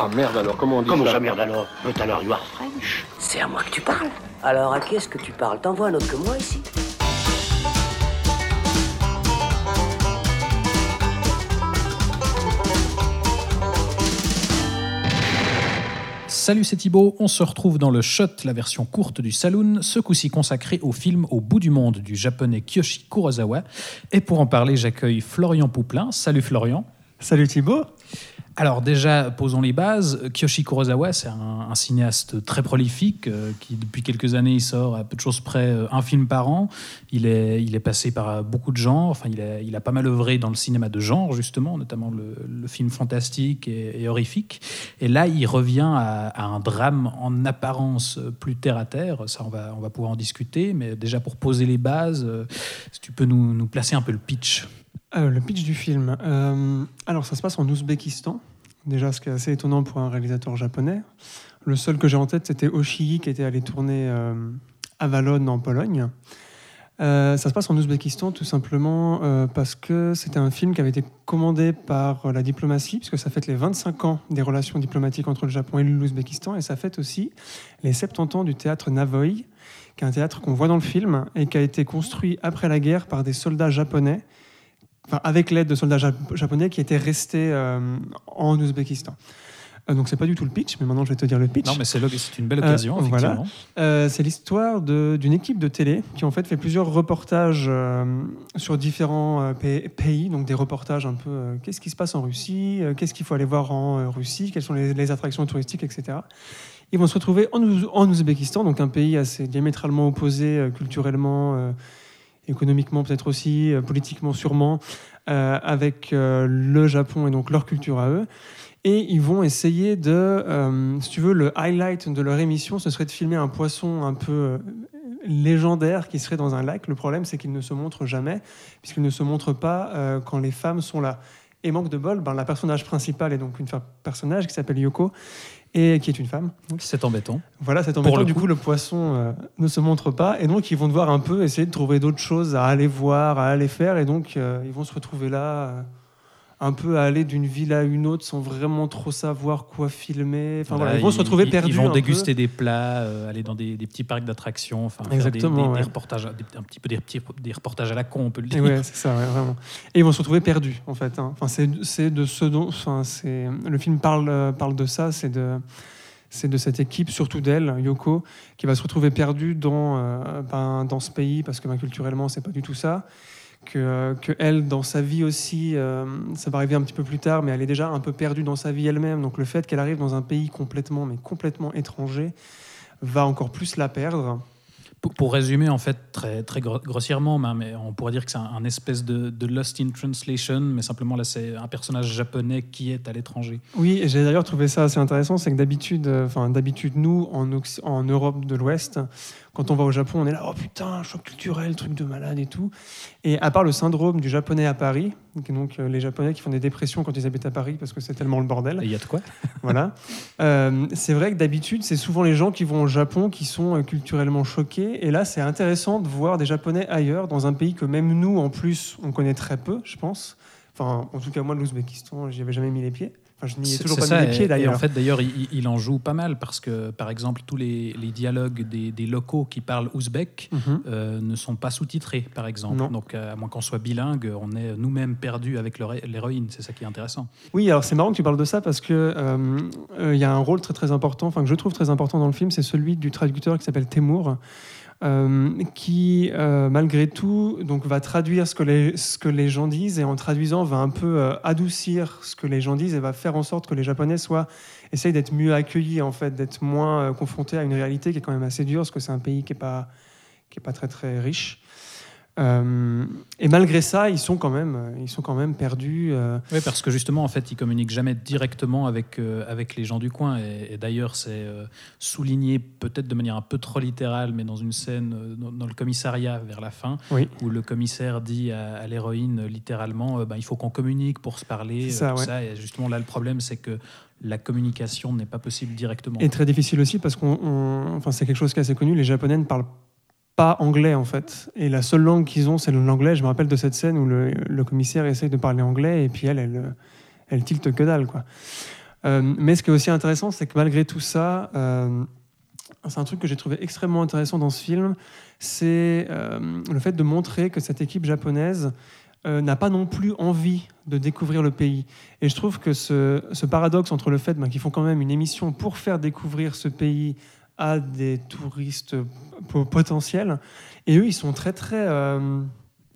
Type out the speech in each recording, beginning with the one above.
Ah merde alors, comment on dit Comment ça ça, merde alors But alors, you are French C'est à moi que tu parles. Alors à qui est-ce que tu parles? T'en vois un autre que moi ici Salut, c'est Thibaut. On se retrouve dans le Shot, la version courte du Saloon, ce coup-ci consacré au film Au bout du monde du japonais Kiyoshi Kurosawa. Et pour en parler, j'accueille Florian Pouplin. Salut Florian. Salut Thibaut. Alors déjà, posons les bases. Kiyoshi Kurosawa, c'est un, cinéaste très prolifique euh, qui, depuis quelques années, il sort à peu de choses près euh, un film par an. Il est, il est passé par euh, beaucoup de genres. Enfin, il a, il a pas mal œuvré dans le cinéma de genre, justement, notamment le, film fantastique et, horrifique. Et là, il revient à, un drame en apparence plus terre à terre. Ça, on va, on va pouvoir en discuter. Mais déjà, pour poser les bases, si tu peux nous, nous placer un peu le pitch. Euh, le pitch du film. Euh, alors, ça se passe en Ouzbékistan. Déjà, ce qui est assez étonnant pour un réalisateur japonais. Le seul que j'ai en tête, c'était Oshii, qui était allé tourner euh, à Valonne, en Pologne. Euh, ça se passe en Ouzbékistan, tout simplement euh, parce que c'était un film qui avait été commandé par euh, la diplomatie, puisque ça fête les 25 ans des relations diplomatiques entre le Japon et l'Ouzbékistan, et ça fête aussi les 70 ans du théâtre Navoï, qui est un théâtre qu'on voit dans le film et qui a été construit après la guerre par des soldats japonais enfin, avec l'aide de soldats jap- japonais qui étaient restés euh, en Ouzbékistan. Euh, donc c'est pas du tout le pitch, mais maintenant je vais te dire le pitch. Non, mais c'est une belle Euh, occasion, voilà. Euh, c'est l'histoire d'une équipe de télé qui en fait fait plusieurs reportages euh, sur différents pa- pays, donc des reportages un peu qu'est-ce qui se passe en Russie, qu'est-ce qu'il faut aller voir en Russie, quelles sont les, les attractions touristiques, etc. Ils vont se retrouver en, Ouz- en Ouzbékistan, donc un pays assez diamétralement opposé culturellement, économiquement peut-être aussi, euh, politiquement sûrement, euh, avec euh, le Japon et donc leur culture à eux. Et ils vont essayer de, si tu veux, le highlight de leur émission, ce serait de filmer un poisson un peu légendaire qui serait dans un lac. Le problème, c'est qu'il ne se montre jamais, puisqu'il ne se montre pas quand les femmes sont là. Et manque de bol, ben, la personnage principale est donc une personnage qui s'appelle Yoko, et qui est une femme. C'est embêtant. Voilà, c'est Pour embêtant. le Du coup. coup, le poisson euh, ne se montre pas. Et donc, ils vont devoir un peu essayer de trouver d'autres choses à aller voir, à aller faire. Et donc, euh, ils vont se retrouver là, euh, un peu à aller d'une ville à une autre sans vraiment trop savoir quoi filmer. Enfin, voilà, ils vont se retrouver ils- perdus. Ils vont peu. déguster des plats, euh, aller dans des, des petits parcs d'attractions, enfin faire des- reportages, des- un petit peu des, petits- des reportages à la con, on peut le dire. ouais, c'est ça, ouais, vraiment. Et ils vont se retrouver perdus, en fait. hein. Enfin, c'est, de ce dont. Enfin, le film parle, euh, parle de ça, c'est de, c'est de cette équipe, surtout d'elle, Yoko, qui va se retrouver perdue dans, euh, ben, dans ce pays, parce que ben, culturellement, c'est pas du tout ça. Que, euh, que elle, dans sa vie aussi, euh, ça va arriver un petit peu plus tard, mais elle est déjà un peu perdue dans sa vie elle-même. Donc le fait qu'elle arrive dans un pays complètement, mais complètement étranger, va encore plus la perdre. Pour, pour résumer, en fait, très, très gro- grossièrement, mais- mais on pourrait dire que c'est un, un espèce de, de Lost in Translation, mais simplement là, c'est un personnage japonais qui est à l'étranger. Oui, et j'ai d'ailleurs trouvé ça assez intéressant, c'est que d'habitude, euh, enfin d'habitude nous en, Europe de l'Ouest, quand on va au Japon, on est là, oh putain, choc culturel, truc de malade et tout. Et à part le syndrome du japonais à Paris, donc euh, les Japonais qui font des dépressions quand ils habitent à Paris parce que c'est tellement le bordel. Il y a de quoi Voilà. Euh, c'est vrai que d'habitude, c'est souvent les gens qui vont au Japon qui sont culturellement choqués. Et là, c'est intéressant de voir des Japonais ailleurs, dans un pays que même nous, en plus, on connaît très peu, je pense. Enfin, en tout cas, moi, l'Ouzbékistan, j'y avais jamais mis les pieds. Enfin, je n'y ai toujours pas ça, mis les pieds d'ailleurs. Et en fait, d'ailleurs, il, il en joue pas mal parce que, par exemple, tous les, les dialogues des, des locaux qui parlent ouzbek Mhm. euh, ne sont pas sous-titrés, par exemple. Non. Donc, euh, à moins qu'on soit bilingue, on est nous-mêmes perdus avec l'héroïne. C'est ça qui est intéressant. Oui, alors c'est marrant que tu parles de ça parce que euh, euh, il y a un rôle très très important, enfin que je trouve très important dans le film, c'est celui du traducteur qui s'appelle Temour, euh, qui euh, malgré tout donc va traduire ce que les ce que les gens disent et en traduisant va un peu euh, adoucir ce que les gens disent et va faire en sorte que les Japonais soient essayent d'être mieux accueillis en fait, d'être moins euh, confrontés à une réalité qui est quand même assez dure parce que c'est un pays qui est pas pas très très riche. Euh, et malgré ça, ils sont quand même, euh, ils sont quand même perdus. euh, Oui, parce que justement, en fait, ils communiquent jamais directement avec, euh, avec les gens du coin. Et, et d'ailleurs, c'est souligné peut-être de manière un peu trop littérale, mais dans une scène dans, dans le commissariat vers la fin, Oui. où le commissaire dit à, à l'héroïne littéralement, ben, il faut qu'on communique pour se parler. Ça, tout ouais. ça. Et justement, là, le problème, c'est que la communication n'est pas possible directement. Et très difficile aussi parce qu'on, enfin, c'est quelque chose qui est assez connu. Les Japonais ne parlent pas anglais en fait, et la seule langue qu'ils ont, c'est l'anglais. Je me rappelle de cette scène où le, le commissaire essaye de parler anglais et puis elle, elle, elle tilte que dalle quoi. Euh, mais ce qui est aussi intéressant, c'est que malgré tout ça, euh, c'est un truc que j'ai trouvé extrêmement intéressant dans ce film, c'est euh, le fait de montrer que cette équipe japonaise euh, n'a pas non plus envie de découvrir le pays. Et je trouve que ce, ce paradoxe entre le fait ben, qu'ils font quand même une émission pour faire découvrir ce pays à des touristes po- potentiels, et eux, ils sont très, très... euh,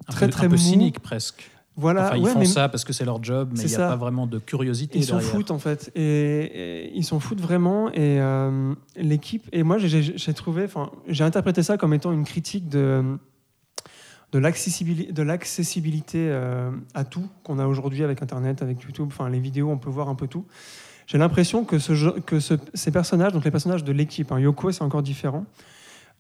Un très, peu, très un peu mou. cynique presque. Voilà, Enfin, ils ouais, font mais- ça parce que c'est leur job, mais il n'y a ça. pas vraiment de curiosité Ils s'en foutent en fait, et, et ils s'en foutent vraiment. Et euh, l'équipe, et moi j'ai- trouvé, enfin j'ai interprété ça comme étant une critique de de l'accessibilité, de l'accessibilité euh, à tout qu'on a aujourd'hui avec Internet, avec YouTube, enfin les vidéos, on peut voir un peu tout. J'ai l'impression que, ces personnages, donc les personnages de l'équipe, hein, Yoko c'est encore différent,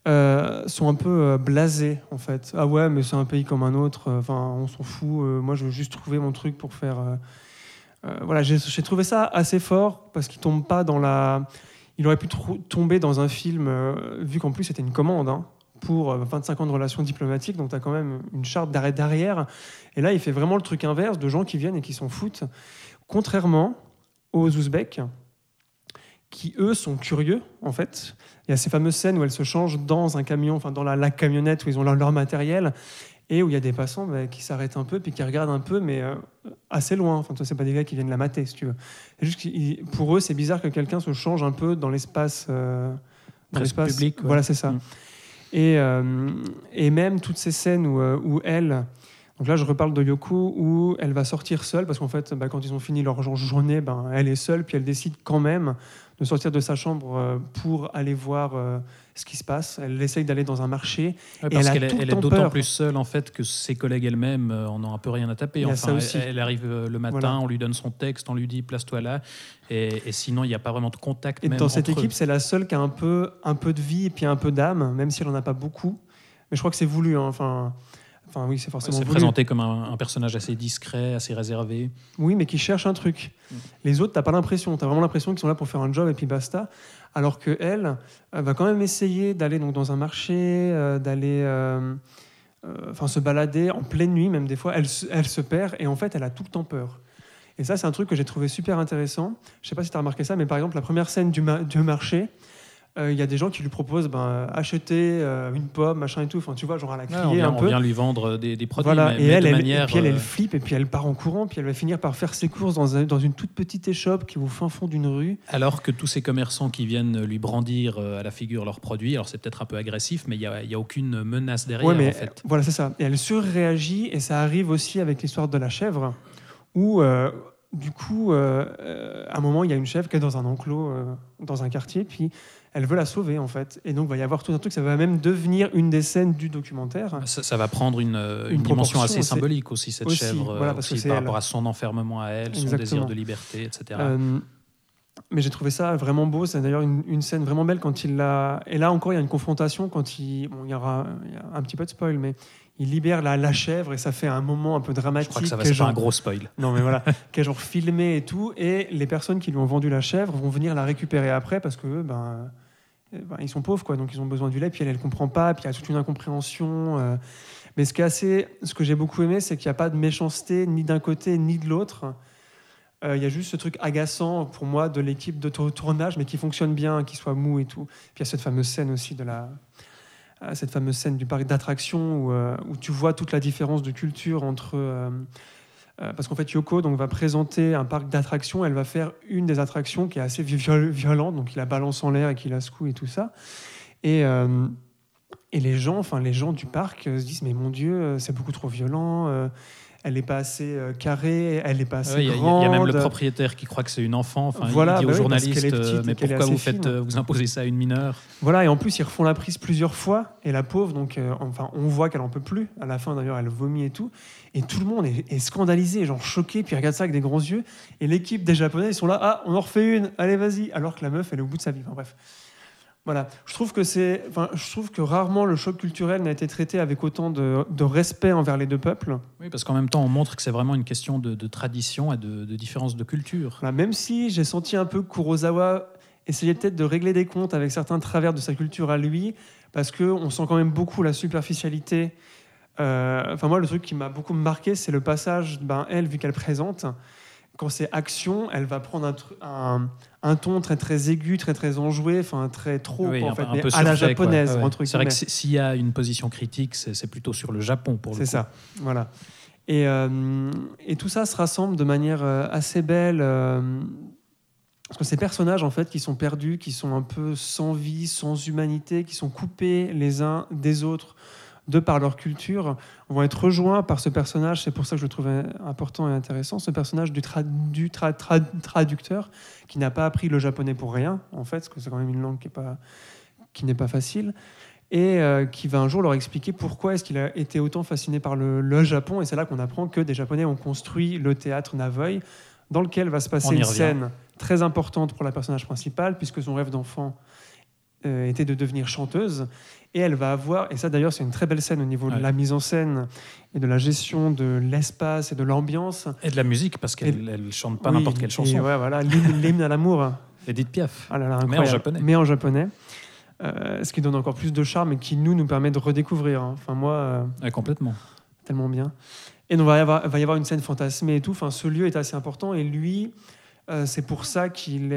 euh, sont un peu euh, blasés en fait. Ah ouais, mais c'est un pays comme un autre. euh, Enfin, on s'en fout. moi, je veux juste trouver mon truc pour faire. voilà, j'ai trouvé ça assez fort parce qu'il tombe pas dans la. Il aurait pu tomber dans un film, vu qu'en plus c'était une commande hein, pour euh, 25 ans de relations diplomatiques, donc tu as quand même une charte d'arrêt derrière. Et là, il fait vraiment le truc inverse de gens qui viennent et qui s'en foutent. Contrairement aux Ouzbeks, qui eux sont curieux en fait. Il y a ces fameuses scènes où elles se changent dans un camion, enfin dans la, la camionnette où ils ont leur, leur matériel et où il y a des passants bah, qui s'arrêtent un peu puis qui regardent un peu, mais euh, assez loin. Enfin, toi, c'est pas des gars qui viennent la mater, si tu veux. C'est juste pour eux, c'est bizarre que quelqu'un se change un peu dans l'espace. euh, dans l'espace- public, ouais. Voilà, c'est ça. Mm. Et, euh, et même toutes ces scènes où, où elle. Donc là, je reparle de Yoko, où elle va sortir seule, parce qu'en fait, bah, quand ils ont fini leur jour- journée, ben, elle est seule, puis elle décide quand même de sortir de sa chambre euh, pour aller voir euh, ce qui se passe. Elle essaye d'aller dans un marché. Parce qu'elle est, d'autant plus seule en fait que ses collègues elles-mêmes euh, en ont un peu rien à taper. Enfin. Elle, elle arrive le matin, Voilà. on lui donne son texte, on lui dit place-toi là, et, et sinon il n'y a pas vraiment de contact. Et même dans cette entre équipe, c'est la seule qui a un peu, un peu de vie et puis un peu d'âme, même si elle n'en a pas beaucoup. Mais je crois que c'est voulu. hein. Enfin, enfin, oui, c'est Ouais, forcément c'est présenté comme un, un personnage assez discret, assez réservé. Oui, mais qui cherche un truc. Mm. Les autres, t'as pas l'impression. T'as vraiment l'impression qu'ils sont là pour faire un job et puis basta. Alors que elle, elle va quand même essayer d'aller donc dans un marché, euh, d'aller, euh, euh, enfin, se balader en pleine nuit, même des fois. Elle, se- elle se perd et en fait, elle a tout le temps peur. Et ça, c'est un truc que j'ai trouvé super intéressant. Je sais pas si tu as remarqué ça, mais par exemple, la première scène du, ma- du marché, euh, il y a des gens qui lui proposent ben, acheter euh, une pomme, machin et tout. Enfin, tu vois, genre à la Ouais, crier on, vient, un on peu. vient lui vendre des, des produits, Voilà, mais, et mais elle, de elle- manière. et puis elle, elle euh, flippe, et puis elle part en courant, puis elle va finir par faire ses courses dans, un- dans une toute petite échoppe qui est au fin fond d'une rue. Alors que tous ces commerçants qui viennent lui brandir euh, à la figure leurs produits, alors c'est peut-être un peu agressif, mais il n'y a, y a aucune menace derrière Ouais, mais en fait. voilà, c'est ça. Et elle surréagit, et ça arrive aussi avec l'histoire de la chèvre, où euh, du coup, euh, euh, à un moment, il y a une chèvre qui est dans un enclos, euh, dans un quartier, puis elle veut la sauver en fait. Et donc, il va y avoir tout un truc, ça va même devenir une des scènes du documentaire. Ça, ça va prendre une, euh, Une une dimension assez symbolique aussi, cette Aussi, chèvre, voilà, parce que aussi par elle. rapport à son enfermement à elle, son désir de liberté, etc. Euh, mais j'ai trouvé ça vraiment beau. C'est d'ailleurs une, une scène vraiment belle quand il l'a. Et là encore, il y a une confrontation quand il. Bon, il y aura il y a un petit peu de spoil, mais il libère la, la chèvre et ça fait un moment un peu Je dramatique. crois que ça va faire un gros spoil. Non, mais voilà, qui est genre filmé et tout. Et les personnes qui lui ont vendu la chèvre vont venir la récupérer après parce que ben, ben, ils sont pauvres, quoi. Donc ils ont besoin du lait. Puis elle, elle comprend pas. Puis il y a toute une incompréhension. euh. Mais ce qui est assez, ce que j'ai beaucoup aimé, c'est qu'il n'y a pas de méchanceté ni d'un côté ni de l'autre. Euh, Il y a juste ce truc agaçant pour moi de l'équipe de tour- tournage, mais qui fonctionne bien, qui soit mou et tout. Puis il y a cette fameuse scène aussi de la, euh, cette fameuse scène du parc d'attractions euh, où tu vois toute la différence de culture entre. Euh, parce qu'en fait, Yoko donc, va présenter un parc d'attractions. Elle va faire une des attractions qui est assez viol- violente, donc il la balance en l'air et qu'il la secoue et tout ça. Et, euh, et les gens, enfin les gens du parc euh, se disent mais mon Dieu, c'est beaucoup trop violent. Elle n'est pas assez euh, carrée, elle n'est pas assez Ouais, Il y, a- il y grande. a même le propriétaire qui croit que c'est une enfant. Enfin, Voilà, il dit bah aux oui, journalistes petite euh, Mais pourquoi vous, faites, fine. euh, vous imposez ça à une mineure? Voilà, et en plus, ils refont la prise plusieurs fois, et la pauvre, donc, euh, enfin, on voit qu'elle en peut plus. À la fin, d'ailleurs, elle vomit et tout. Et tout le monde est, est scandalisé, genre choqué, puis regarde ça avec des grands yeux. Et l'équipe des Japonais, ils sont là, ah, on en refait une, allez, vas-y. Alors que la meuf, elle est au bout de sa vie. Enfin, bref. Voilà. Je trouve que c'est, enfin, je trouve que rarement le choc culturel n'a été traité avec autant de, de respect envers les deux peuples. Oui, parce qu'en même temps, on montre que c'est vraiment une question de, de tradition et de, de différence de culture. Voilà, même si j'ai senti un peu que Kurosawa essayait peut-être de régler des comptes avec certains travers de sa culture à lui, parce qu'on sent quand même beaucoup la superficialité. Euh, Enfin, moi, le truc qui m'a beaucoup marqué, c'est le passage, ben, elle, vu qu'elle présente, quand c'est action, elle va prendre un, tru- un, un ton très très aigu, très très enjoué, enfin très trop Oui, en fait, mais à la japonaise Ouais, ouais. entre C'est vrai que s'il y a une position critique, c'est plutôt sur le Japon pour le C'est ça, voilà. Et, euh, et tout ça se rassemble de manière euh, assez belle. euh, parce que ces personnages, en fait, qui sont perdus, qui sont un peu sans vie, sans humanité, qui sont coupés les uns des autres de par leur culture, vont être rejoints par ce personnage. C'est pour ça que je le trouvais important et intéressant. Ce personnage du, tra- du tra- tra- traducteur qui n'a pas appris le japonais pour rien, en fait, parce que c'est quand même une langue qui n'est pas, qui n'est pas facile et euh, qui va un jour leur expliquer pourquoi est-ce qu'il a été autant fasciné par le, le Japon. Et c'est là qu'on apprend que des Japonais ont construit le théâtre Navoy, dans lequel va se passer une revient. scène très importante pour la personnage principale, puisque son rêve d'enfant euh, était de devenir chanteuse. Et elle va avoir, et ça d'ailleurs c'est une très belle scène au niveau Ouais. de la mise en scène et de la gestion de l'espace et de l'ambiance. Et de la musique, parce qu'elle elle chante pas Oui, n'importe quelle et chanson. ouais, voilà, l'hymne à l'amour. Edith Piaf. Ah là là, Mais en japonais. Mais en japonais. Euh, ce qui donne encore plus de charme et qui nous nous permet de redécouvrir. hein. Enfin moi, euh, Ouais, complètement. tellement bien. Et donc, il va y avoir, va y avoir une scène fantasmée et tout. Enfin, ce lieu est assez important et lui, euh, c'est pour ça qu'il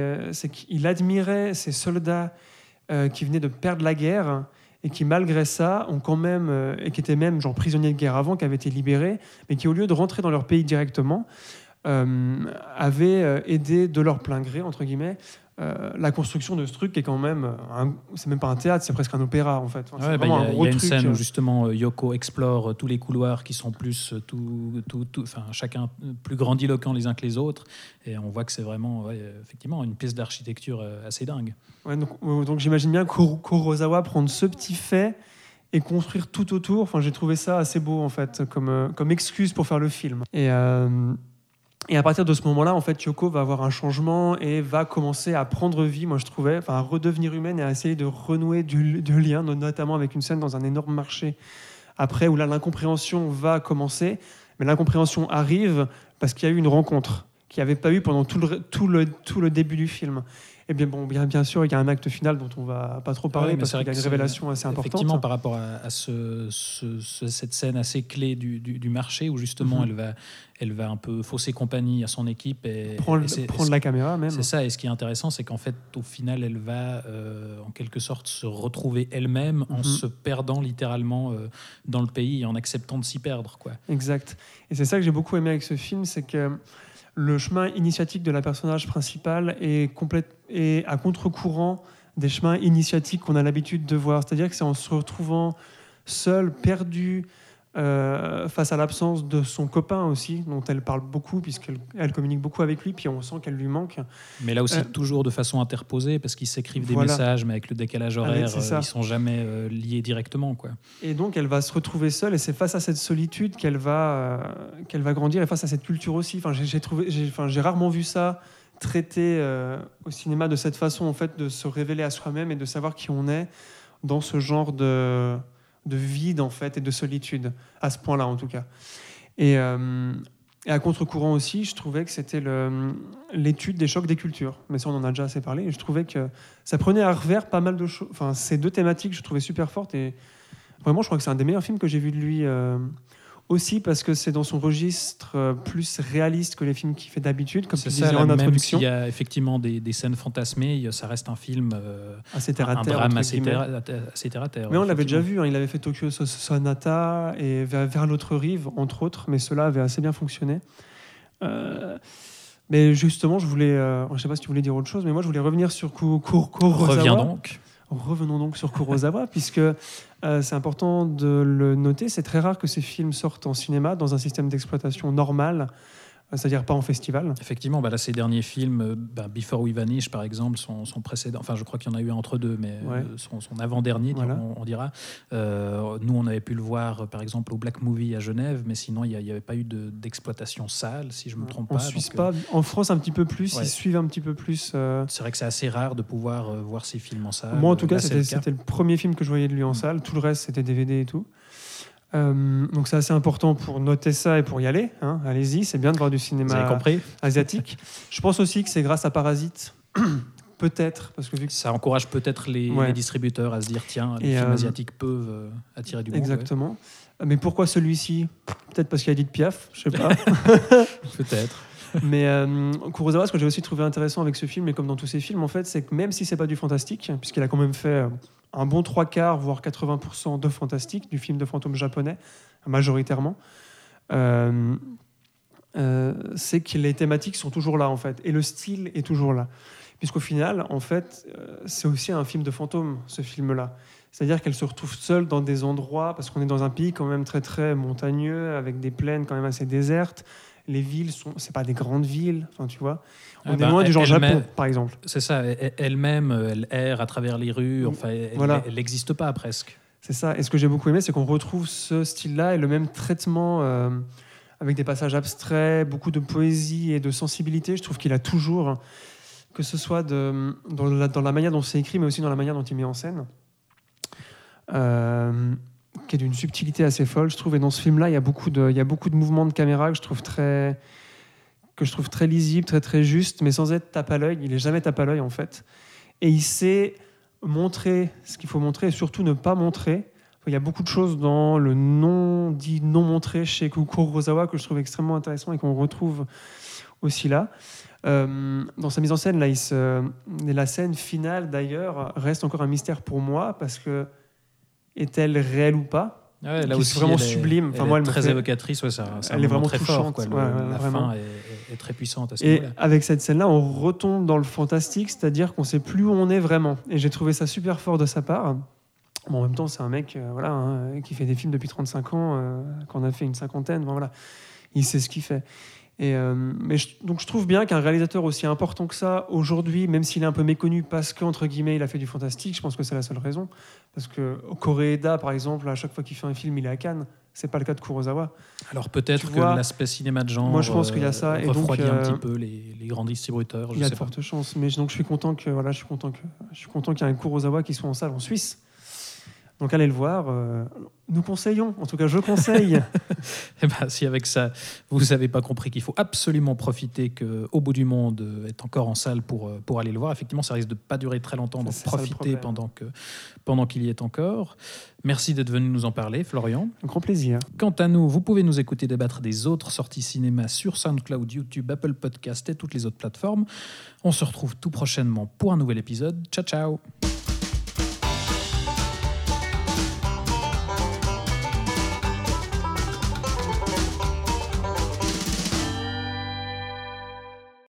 qu'il admirait ces soldats euh, qui venaient de perdre la guerre et qui malgré ça ont quand même euh, et qui étaient même genre prisonniers de guerre avant, qui avaient été libérés, mais qui au lieu de rentrer dans leur pays directement, euh, avaient aidé de leur plein gré entre guillemets euh, la construction de ce truc qui est quand même, un- c'est même pas un théâtre, c'est presque un opéra en fait. Enfin, Ouais, bah, Il y a, un y a une truc, scène euh, où justement euh, Yoko explore euh, tous les couloirs qui sont plus, euh, tout, tout, tout- enfin, chacun euh, plus grandiloquents les uns que les autres. Et on voit que c'est vraiment, ouais, euh, effectivement, une pièce d'architecture euh, assez dingue. Ouais, donc euh, donc j'imagine bien Kuro- Kurosawa prendre ce petit fait et construire tout autour. Enfin, j'ai trouvé ça assez beau en fait, comme, euh, comme excuse pour faire le film. Et, euh, et à partir de ce moment-là, en fait, Yoko va avoir un changement et va commencer à prendre vie, moi je trouvais, enfin à redevenir humaine et à essayer de renouer du, du lien, no- notamment avec une scène dans un énorme marché. Après, où là, l'incompréhension va commencer, mais l'incompréhension arrive parce qu'il y a eu une rencontre qu'il n'y avait pas eu pendant tout le, tout, le, tout le début du film. Et bien, bon, bien, bien sûr, il y a un acte final dont on va pas trop parler Ouais, mais parce c'est qu'il y a une révélation assez importante. Effectivement, par rapport à, à ce, ce- ce- cette scène assez clé du, du- du marché où justement Mhm. elle, va, elle va un peu fausser compagnie à son équipe. Et, prendre et c'est- prendre la caméra même. C'est ça, et ce qui est intéressant, c'est qu'en fait, au final, elle va euh, en quelque sorte se retrouver elle-même en Mhm. se perdant littéralement euh, dans le pays et en acceptant de s'y perdre. Quoi. Exact. Et c'est ça que j'ai beaucoup aimé avec ce film, c'est que le chemin initiatique de la personnage principale est, est à contre-courant des chemins initiatiques qu'on a l'habitude de voir. C'est-à-dire que c'est en se retrouvant seule, perdue, euh, face à l'absence de son copain aussi, dont elle parle beaucoup, puisqu'elle elle communique beaucoup avec lui, puis on sent qu'elle lui manque. Mais là aussi, Euh, toujours de façon interposée, parce qu'ils s'écrivent des Voilà. messages, mais avec le décalage horaire, ça. ils sont jamais euh, liés directement. Quoi. Et donc, elle va se retrouver seule, et c'est face à cette solitude qu'elle va, qu'elle va grandir, et face à cette culture aussi. Enfin, j'ai, j'ai trouvé, j'ai, enfin, j'ai rarement vu ça traité au cinéma de cette façon, en fait, de se révéler à soi-même et de savoir qui on est dans ce genre de, de vide, en fait, et de solitude, à ce point-là, en tout cas. Et, euh, à contre-courant aussi, je trouvais que c'était l'étude des chocs des cultures. Mais ça, on en a déjà assez parlé. Et je trouvais que ça prenait à revers pas mal de choses. Enfin, ces deux thématiques, je trouvais super fortes. Et vraiment, je crois que c'est un des meilleurs films que j'ai vu de lui. euh, aussi parce que c'est dans son registre euh, plus réaliste que les films qu'il fait d'habitude, comme tu C'est disais ça, là, en même introduction. s'il y a effectivement des, des scènes fantasmées, il ça reste un film, euh, Assez terre à un drame assez terre, assez terre à terre. Mais on l'avait déjà vu, hein, il avait fait Tokyo So- Sonata et vers, vers l'autre rive, entre autres, mais cela avait assez bien fonctionné. Euh, mais justement, je voulais, euh, je sais pas si tu voulais dire autre chose, mais moi je voulais revenir sur Ku- Ku- Kurosawa. Reviens donc. Revenons donc sur Kurosawa, puisque euh, c'est important de le noter, c'est très rare que ces films sortent en cinéma dans un système d'exploitation normal, c'est-à-dire pas en festival. Effectivement, bah là, ces derniers films, euh, bah, Before We Vanish, par exemple, son, son précédent, enfin, je crois qu'il y en a eu un entre deux, mais Ouais. euh, son, son avant-dernier, Voilà. on, on dira. Euh, nous, on avait pu le voir, par exemple, au Black Movie à Genève, mais sinon, il n'y avait pas eu de- d'exploitation sale, si je ne me trompe En pas. Suisse Donc, pas, en France un petit peu plus, Ouais. ils suivent un petit peu plus. euh, C'est vrai que c'est assez rare de pouvoir voir ces films en salle. Moi, en tout cas, c'était le le premier film que je voyais de lui en Mm. salle. Tout le reste, c'était DVD et tout. Euh, donc, c'est assez important pour noter ça et pour y aller. hein. Allez-y, c'est bien de voir du cinéma compris asiatique. je pense aussi que c'est grâce à Parasite, peut-être, parce que vu que Ça encourage peut-être les, Ouais. les distributeurs à se dire tiens, les Et, films euh, asiatiques peuvent euh, attirer du monde. ouais. Exactement. Mais pourquoi celui-ci? Peut-être parce qu'il y a Edith Piaf, je sais pas. Peut-être. Mais euh, Kurosawa, ce que j'ai aussi trouvé intéressant avec ce film, et comme dans tous ses films, en fait, c'est que même si c'est pas du fantastique, puisqu'il a quand même fait un bon trois quarts, voire 80% de fantastique, du film de fantôme japonais, majoritairement, euh, euh, c'est que les thématiques sont toujours là, en fait, et le style est toujours là. Puisqu'au final, en fait, euh, c'est aussi un film de fantôme, ce film-là. C'est-à-dire qu'elle se retrouve seule dans des endroits, parce qu'on est dans un pays quand même très très montagneux, avec des plaines quand même assez désertes. Les villes sont, c'est pas des grandes villes, enfin tu vois. On Ah est bah, loin du genre Japon, par exemple. C'est ça, elle- elle-même, elle erre à travers les rues, enfin, elle n'existe pas presque. C'est ça. Et ce que j'ai beaucoup aimé, c'est qu'on retrouve ce style-là et le même traitement euh, avec des passages abstraits, beaucoup de poésie et de sensibilité. Je trouve qu'il a toujours, que ce soit de- dans, la, dans la manière dont c'est écrit, mais aussi dans la manière dont il met en scène, euh, qui est d'une subtilité assez folle, je trouve. Et dans ce film-là, il y a beaucoup de, il y a beaucoup de mouvements de caméra que je trouve très que je trouve très lisible, très très juste, mais sans être tape à l'œil. Il est jamais tape à l'œil en fait. Et il sait montrer ce qu'il faut montrer et surtout ne pas montrer. Il y a beaucoup de choses dans le non dit non montré chez Kurosawa que je trouve extrêmement intéressant et qu'on retrouve aussi là. Euh, dans sa mise en scène, là, la scène finale d'ailleurs reste encore un mystère pour moi parce que est-elle réelle ou pas Ouais, Qui est vraiment elle est- sublime. Enfin, elle moi, est elle me très fait- évocatrice, ouais, ça, Elle est vraiment très fort. touchante, Quoi. Le- ouais, ouais, la vraiment. fin est, est très puissante à ce Et avec cette scène-là, on retombe dans le fantastique, c'est-à-dire qu'on sait plus où on est vraiment. Et j'ai trouvé ça super fort de sa part. Bon, en même temps, c'est un mec euh, voilà, hein, qui fait des films depuis 35 ans, euh, qu'on a fait une cinquantaine. Bon, voilà. Il sait ce qu'il fait. Et, euh, mais je- donc je trouve bien qu'un réalisateur aussi important que ça, aujourd'hui, même s'il est un peu méconnu parce qu'entre guillemets il a fait du fantastique, je pense que c'est la seule raison. Parce que Koreeda, par exemple, à chaque fois qu'il fait un film, il est à Cannes. C'est pas le cas de Kurosawa. Alors peut-être que l'aspect cinéma de genre moi, je pense qu'il y a ça, euh, et donc, refroidit un euh, petit peu les, les grands distributeurs. Il y a sais de pas. fortes chances. Mais donc je suis content que voilà, je suis content que je suis content qu'il y ait un Kurosawa qui soit en salle en Suisse. Donc allez le voir. euh, nous conseillons, en tout cas je conseille. Eh ben, si avec ça, vous n'avez pas compris qu'il faut absolument profiter que Au bout du monde euh, est encore en salle pour, euh, pour aller le voir, effectivement, ça risque de pas durer très longtemps, donc profitez pendant que pendant qu'il y est encore. Merci d'être venu nous en parler, Florian. Un grand plaisir. Quant à nous, vous pouvez nous écouter débattre des autres sorties cinéma sur SoundCloud, YouTube, Apple Podcast et toutes les autres plateformes. On se retrouve tout prochainement pour un nouvel épisode. Ciao ciao